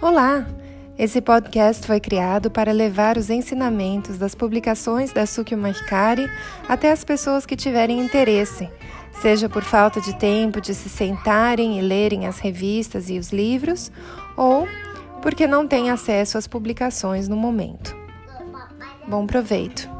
Olá! Esse podcast foi criado para levar os ensinamentos das publicações da Sukyo Mahikari até as pessoas que tiverem interesse, seja por falta de tempo de se sentarem e lerem as revistas e os livros, ou porque não têm acesso às publicações no momento. Bom proveito!